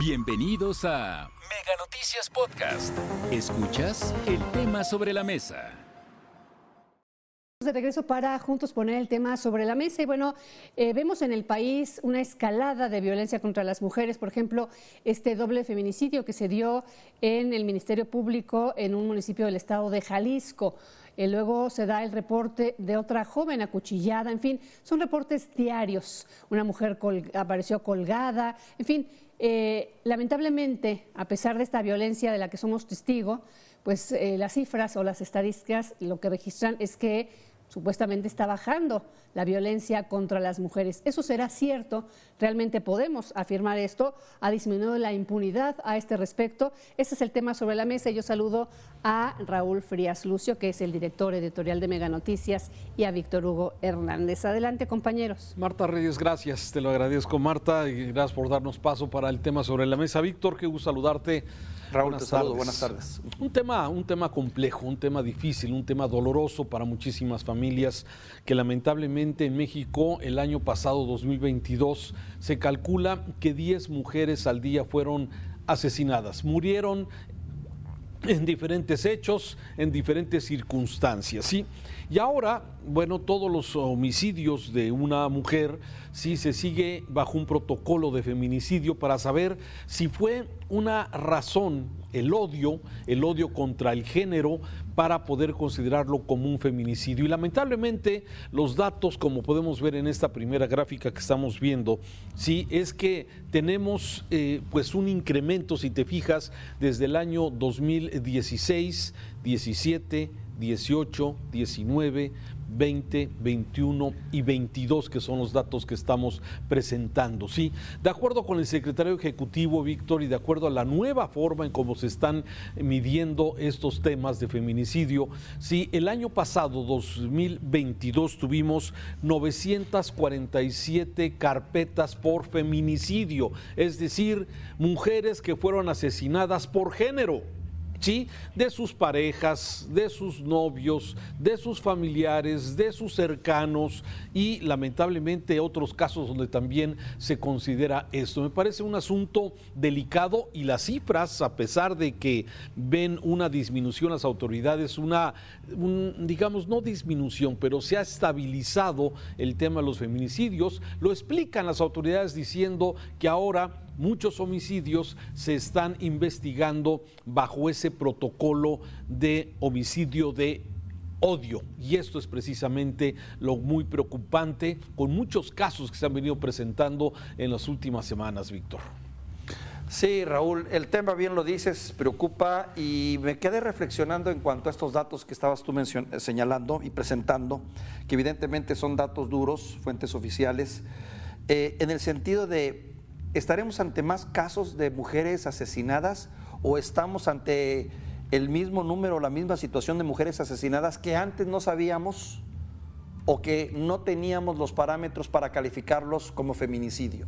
Bienvenidos a Mega Noticias Podcast. Escuchas el tema sobre la mesa. De regreso para juntos poner el tema sobre la mesa y bueno, eh, vemos en el país una escalada de violencia contra las mujeres, por ejemplo, este doble feminicidio que se dio en el Ministerio Público en un municipio del estado de Jalisco. Eh, luego se da el reporte de otra joven acuchillada, en fin, son reportes diarios. Una mujer apareció colgada, en fin, eh, lamentablemente, a pesar de esta violencia de la que somos testigos, pues las cifras o las estadísticas lo que registran es que supuestamente está bajando la violencia contra las mujeres. ¿Eso será cierto? ¿Realmente podemos afirmar esto? ¿Ha disminuido la impunidad a este respecto? Ese es el tema sobre la mesa. Yo saludo a Raúl Frías Lucio, que es el director editorial de Mega Noticias, y a Víctor Hugo Hernández. Adelante, compañeros. Marta Reyes, gracias. Te lo agradezco, Marta, y gracias por darnos paso para el tema sobre la mesa. Víctor, qué gusto saludarte. Raúl, te saludo, buenas tardes. Un tema, un tema complejo, un tema difícil, un tema doloroso para muchísimas familias que lamentablemente en México el año pasado, 2022, se calcula que 10 mujeres al día fueron asesinadas, murieron en diferentes hechos, en diferentes circunstancias, ¿sí? Y ahora, bueno, todos los homicidios de una mujer, sí se sigue bajo un protocolo de feminicidio para saber si fue una razón, el odio, el odio contra el género, para poder considerarlo como un feminicidio. Y lamentablemente los datos, como podemos ver en esta primera gráfica que estamos viendo, sí, es que tenemos eh, pues un incremento, si te fijas, desde el año 2016, 17, 18, 19, 20, 21 y 22, que son los datos que estamos presentando. Sí, de acuerdo con el secretario ejecutivo Víctor y de acuerdo a la nueva forma en cómo se están midiendo estos temas de feminicidio, sí, el año pasado, 2022, tuvimos 947 carpetas por feminicidio, es decir, mujeres que fueron asesinadas por género. ¿Sí? de sus parejas, de sus novios, de sus familiares, de sus cercanos y lamentablemente otros casos donde también se considera esto. Me parece un asunto delicado y las cifras, a pesar de que ven una disminución las autoridades, una, digamos, no disminución, pero se ha estabilizado el tema de los feminicidios, lo explican las autoridades diciendo que ahora muchos homicidios se están investigando bajo ese protocolo de homicidio de odio. Y esto es precisamente lo muy preocupante con muchos casos que se han venido presentando en las últimas semanas, Víctor. Sí, Raúl, el tema bien lo dices, preocupa y me quedé reflexionando en cuanto a estos datos que estabas tú señalando y presentando, que evidentemente son datos duros, fuentes oficiales, eh, en el sentido de ¿estaremos ante más casos de mujeres asesinadas o estamos ante el mismo número, la misma situación de mujeres asesinadas que antes no sabíamos o que no teníamos los parámetros para calificarlos como feminicidio?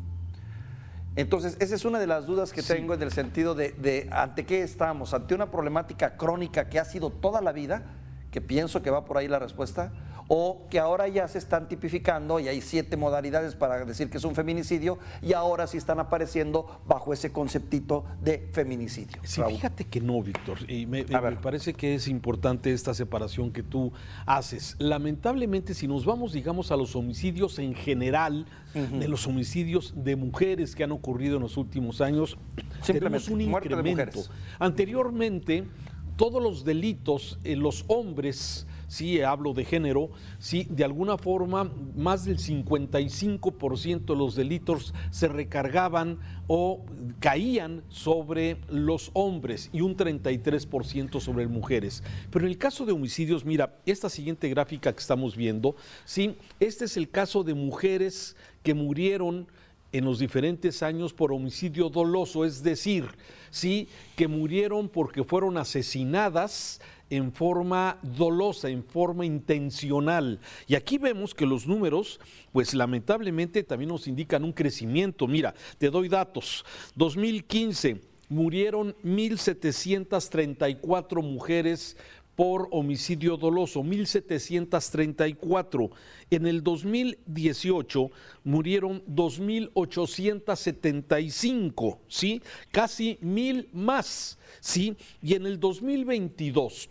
Entonces, esa es una de las dudas que tengo en el sentido de, de, ante qué estamos, ante una problemática crónica que ha sido toda la vida, que pienso que va por ahí la respuesta, o que ahora ya se están tipificando y hay siete modalidades para decir que es un feminicidio y ahora sí están apareciendo bajo ese conceptito de feminicidio. Sí, fíjate que no, Víctor, y me, parece que es importante esta separación que tú haces. Lamentablemente, si nos vamos, digamos, a los homicidios en general, de los homicidios de mujeres que han ocurrido en los últimos años, tenemos un incremento. Anteriormente, todos los delitos, en los hombres, sí hablo de género, sí, de alguna forma más del 55% de los delitos se recargaban o caían sobre los hombres y un 33% sobre mujeres. Pero en el caso de homicidios, mira, esta siguiente gráfica que estamos viendo, sí, este es el caso de mujeres que murieron en los diferentes años por homicidio doloso, es decir, sí, que murieron porque fueron asesinadas en forma dolosa, en forma intencional. Y aquí vemos que los números, pues lamentablemente también nos indican un crecimiento. Mira, te doy datos. 2015 murieron 1.734 mujeres por homicidio doloso, 1.734. En el 2018 murieron 2.875, ¿sí? Casi mil más, ¿sí? Y en el 2022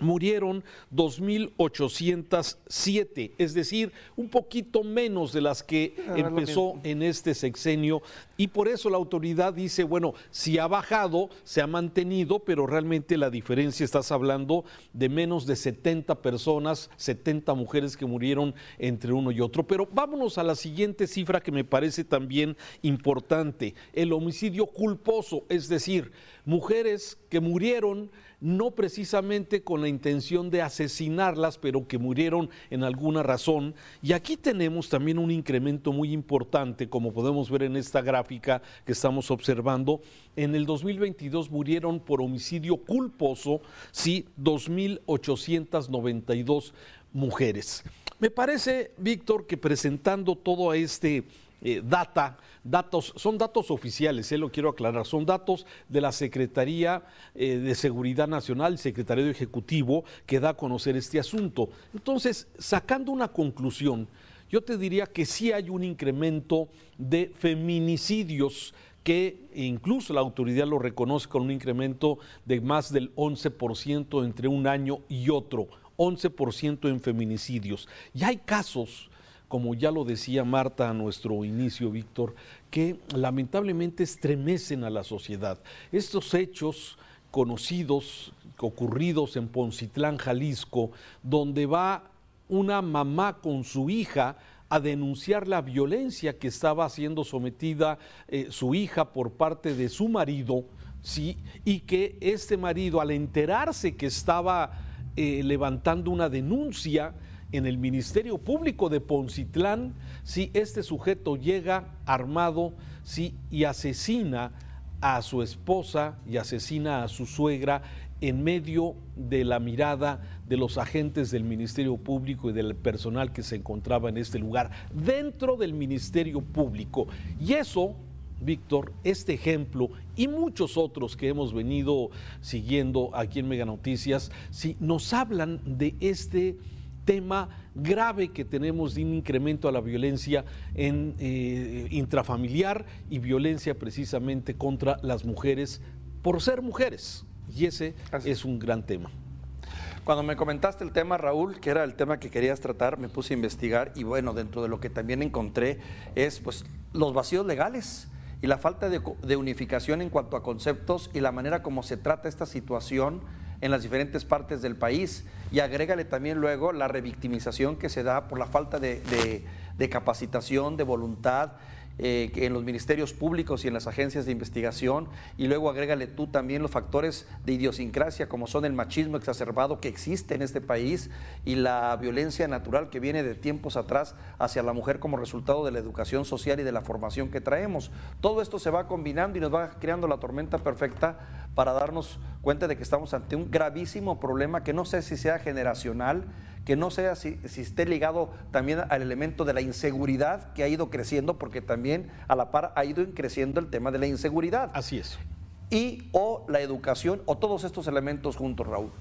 murieron 2.807, es decir, un poquito menos de las que ah, empezó en este sexenio. Y por eso la autoridad dice, bueno, si ha bajado, se ha mantenido, pero realmente la diferencia, estás hablando de menos de 70 personas, 70 mujeres que murieron entre uno y otro. Pero vámonos a la siguiente cifra que me parece también importante, el homicidio culposo, es decir, mujeres que murieron no precisamente con la intención de asesinarlas, pero que murieron en alguna razón. Y aquí tenemos también un incremento muy importante, como podemos ver en esta gráfica que estamos observando. En el 2022 murieron por homicidio culposo, sí, 2.892 mujeres. Me parece, Víctor, que presentando todo este eh, data, datos, son datos oficiales, eh, lo quiero aclarar, son datos de la Secretaría eh, de Seguridad Nacional, Secretario Ejecutivo, que da a conocer este asunto. Entonces, sacando una conclusión, yo te diría que sí hay un incremento de feminicidios que incluso la autoridad lo reconoce con un incremento de más del 11% entre un año y otro, 11% en feminicidios. Y hay casos como ya lo decía Marta a nuestro inicio, Víctor, que lamentablemente estremecen a la sociedad. Estos hechos conocidos, ocurridos en Poncitlán, Jalisco, donde va una mamá con su hija a denunciar la violencia que estaba siendo sometida eh, su hija por parte de su marido, ¿sí? y que este marido, al enterarse que estaba eh, levantando una denuncia, en el Ministerio Público de Poncitlán si este sujeto llega armado si y asesina a su esposa y asesina a su suegra en medio de la mirada de los agentes del Ministerio Público y del personal que se encontraba en este lugar, dentro del Ministerio Público. Y eso, Víctor, este ejemplo y muchos otros que hemos venido siguiendo aquí en Mega Noticias, si nos hablan de este tema grave que tenemos de un incremento a la violencia en, eh, intrafamiliar y violencia precisamente contra las mujeres por ser mujeres. Y ese es un gran tema. Cuando me comentaste el tema, Raúl, que era el tema que querías tratar, me puse a investigar y bueno, dentro de lo que también encontré es pues los vacíos legales y la falta de, de unificación en cuanto a conceptos y la manera como se trata esta situación en las diferentes partes del país y agrégale también luego la revictimización que se da por la falta de, capacitación, de voluntad eh, en los ministerios públicos y en las agencias de investigación, y luego agrégale tú también los factores de idiosincrasia, como son el machismo exacerbado que existe en este país y la violencia natural que viene de tiempos atrás hacia la mujer como resultado de la educación social y de la formación que traemos. Todo esto se va combinando y nos va creando la tormenta perfecta para darnos cuenta de que estamos ante un gravísimo problema que no sé si sea generacional, que no sea si, si, esté ligado también al elemento de la inseguridad que ha ido creciendo, porque también a la par ha ido creciendo el tema de la inseguridad. Así es. Y o la educación o todos estos elementos juntos, Raúl.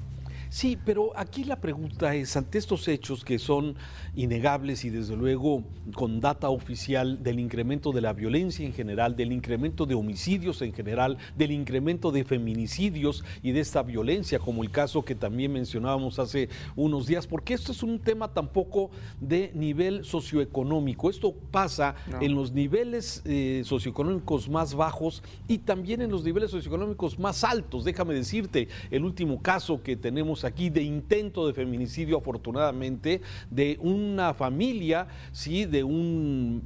Sí, pero aquí la pregunta es, ante estos hechos que son innegables y desde luego con data oficial del incremento de la violencia en general, del incremento de homicidios en general, del incremento de feminicidios y de esta violencia, como el caso que también mencionábamos hace unos días, porque esto es un tema tampoco de nivel socioeconómico, esto pasa en los niveles eh, socioeconómicos más bajos y también en los niveles socioeconómicos más altos. Déjame decirte, el último caso que tenemos aquí de intento de feminicidio, afortunadamente, de una familia, sí, de un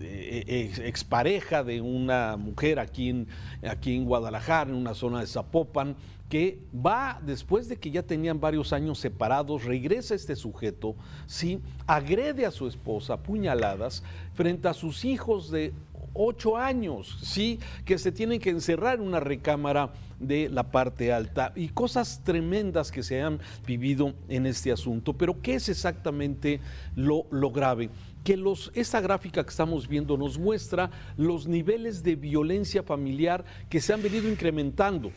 eh, expareja de una mujer aquí en, aquí en Guadalajara, en una zona de Zapopan, que va después de que ya tenían varios años separados, regresa este sujeto, sí, agrede a su esposa, puñaladas, frente a sus hijos de ocho años, ¿sí? Que se tienen que encerrar en una recámara de la parte alta y cosas tremendas que se han vivido en este asunto. Pero ¿qué es exactamente lo, lo grave? que los, esta gráfica que estamos viendo nos muestra los niveles de violencia familiar que se han venido incrementando.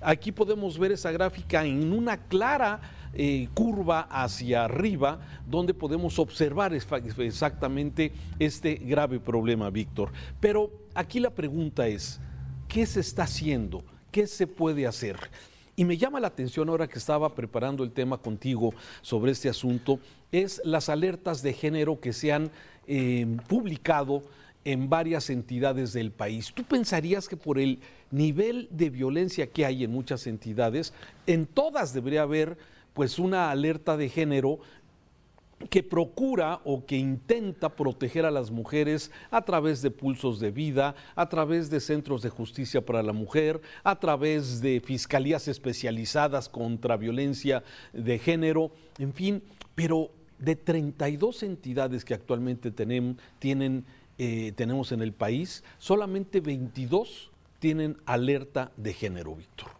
Aquí podemos ver esa gráfica en una clara eh, curva hacia arriba, donde podemos observar exactamente este grave problema, Víctor. Pero aquí la pregunta es, ¿qué se está haciendo? ¿Qué se puede hacer? Y me llama la atención ahora que estaba preparando el tema contigo sobre este asunto, es las alertas de género que se han eh, publicado en varias entidades del país. ¿Tú pensarías que por el nivel de violencia que hay en muchas entidades, en todas debería haber pues una alerta de género que procura o que intenta proteger a las mujeres a través de pulsos de vida, a través de centros de justicia para la mujer, a través de fiscalías especializadas contra violencia de género, en fin, pero de 32 entidades que actualmente tenemos, tienen, eh, tenemos en el país, solamente 22 tienen alerta de género, Víctor.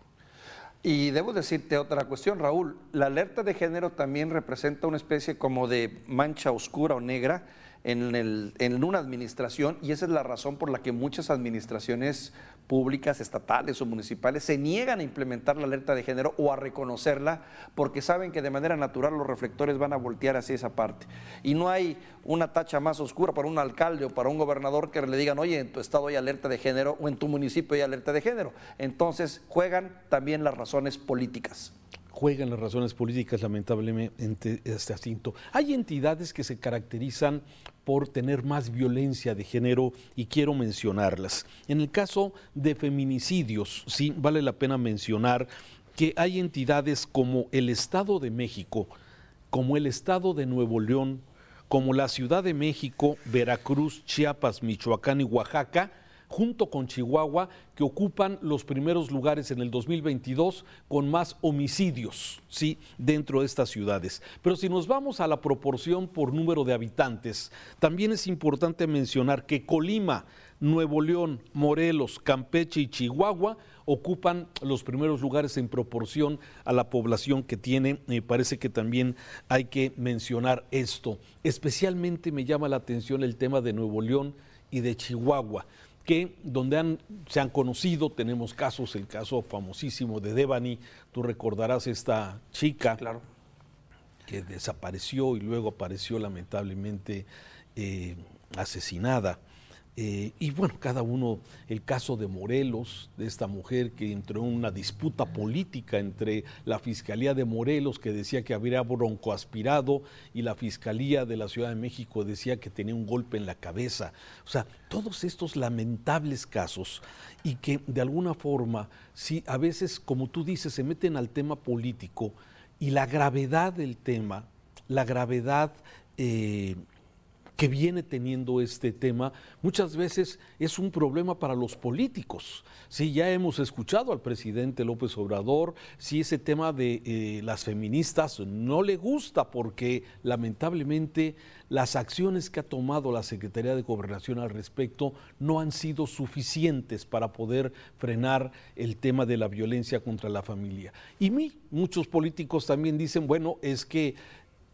Y debo decirte otra cuestión, Raúl. La alerta de género también representa una especie como de mancha oscura o negra en, el, en, una administración y esa es la razón por la que muchas administraciones públicas, estatales o municipales se niegan a implementar la alerta de género o a reconocerla porque saben que de manera natural los reflectores van a voltear hacia esa parte. Y no hay una tacha más oscura para un alcalde o para un gobernador que le digan, oye, en tu estado hay alerta de género o en tu municipio hay alerta de género. Entonces juegan también las razones políticas juegan las razones políticas lamentablemente este asunto. Hay entidades que se caracterizan por tener más violencia de género y quiero mencionarlas. En el caso de feminicidios, sí, vale la pena mencionar que hay entidades como el Estado de México, como el Estado de Nuevo León, como la Ciudad de México, Veracruz, Chiapas, Michoacán y Oaxaca, junto con Chihuahua, que ocupan los primeros lugares en el 2022 con más homicidios, sí, dentro de estas ciudades. Pero si nos vamos a la proporción por número de habitantes, también es importante mencionar que Colima, Nuevo León, Morelos, Campeche y Chihuahua ocupan los primeros lugares en proporción a la población que tiene. Me parece que también hay que mencionar esto. Especialmente me llama la atención el tema de Nuevo León y de Chihuahua que donde han, se han conocido, tenemos casos, el caso famosísimo de Devani, tú recordarás esta chica claro. que desapareció y luego apareció lamentablemente eh, asesinada. Eh, y bueno, cada uno, el caso de Morelos, de esta mujer que entró en una disputa política entre la Fiscalía de Morelos, que decía que habría broncoaspirado, y la Fiscalía de la Ciudad de México decía que tenía un golpe en la cabeza. O sea, todos estos lamentables casos y que de alguna forma, sí, a veces, como tú dices, se meten al tema político y la gravedad del tema, la gravedad... Eh, que viene teniendo este tema, muchas veces es un problema para los políticos. Sí, ya hemos escuchado al presidente López Obrador, si ese tema de eh, las feministas no le gusta porque lamentablemente las acciones que ha tomado la Secretaría de Gobernación al respecto no han sido suficientes para poder frenar el tema de la violencia contra la familia. Y muchos políticos también dicen, bueno, es que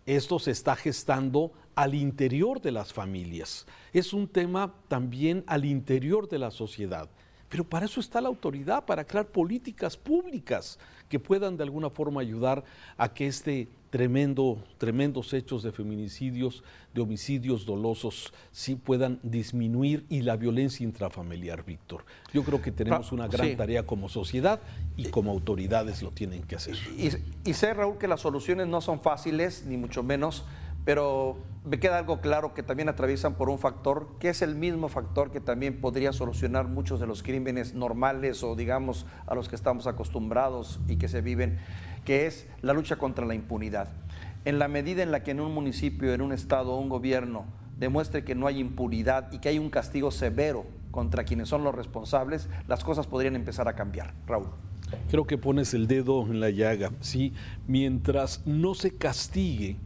esto se está gestando al interior de las familias. Es un tema también al interior de la sociedad. Pero para eso está la autoridad, para crear políticas públicas que puedan de alguna forma ayudar a que este tremendo, tremendos hechos de feminicidios, de homicidios dolosos, sí puedan disminuir y la violencia intrafamiliar, Víctor. Yo creo que tenemos una gran tarea como sociedad y como autoridades lo tienen que hacer. Y, y sé, Raúl, que las soluciones no son fáciles, ni mucho menos, pero me queda algo claro que también atraviesan por un factor que es el mismo factor que también podría solucionar muchos de los crímenes normales o digamos a los que estamos acostumbrados y que se viven, que es la lucha contra la impunidad. En la medida en la que en un municipio, en un estado o un gobierno demuestre que no hay impunidad y que hay un castigo severo contra quienes son los responsables, las cosas podrían empezar a cambiar. Raúl. Creo que pones el dedo en la llaga, ¿sí? Mientras no se castigue,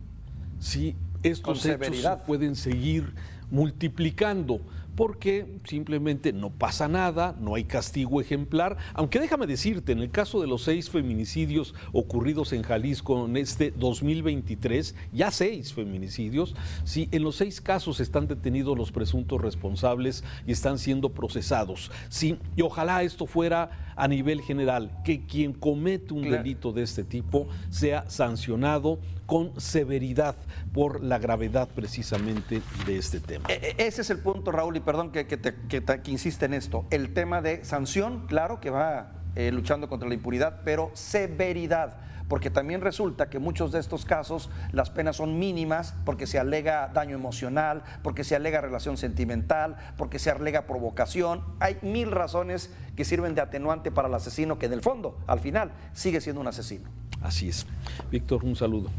sí, estos hechos pueden seguir multiplicando porque simplemente no pasa nada, no hay castigo ejemplar, aunque déjame decirte, en el caso de los seis feminicidios ocurridos en Jalisco en este 2023, ya seis feminicidios, sí, en los seis casos están detenidos los presuntos responsables y están siendo procesados, sí, y ojalá esto fuera a nivel general, que quien comete un delito de este tipo sea sancionado con severidad por la gravedad precisamente de este tema. E, e, ese es el punto, Raúl, y perdón que, que, insiste en esto. El tema de sanción, claro que va eh, luchando contra la impunidad, pero severidad porque también resulta que muchos de estos casos las penas son mínimas porque se alega daño emocional, porque se alega relación sentimental, porque se alega provocación. Hay mil razones que sirven de atenuante para el asesino que en el fondo, al final, sigue siendo un asesino. Así es. Víctor, un saludo.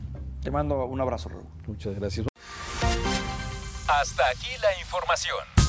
Te mando un abrazo, Raúl. Muchas gracias. Hasta aquí la información.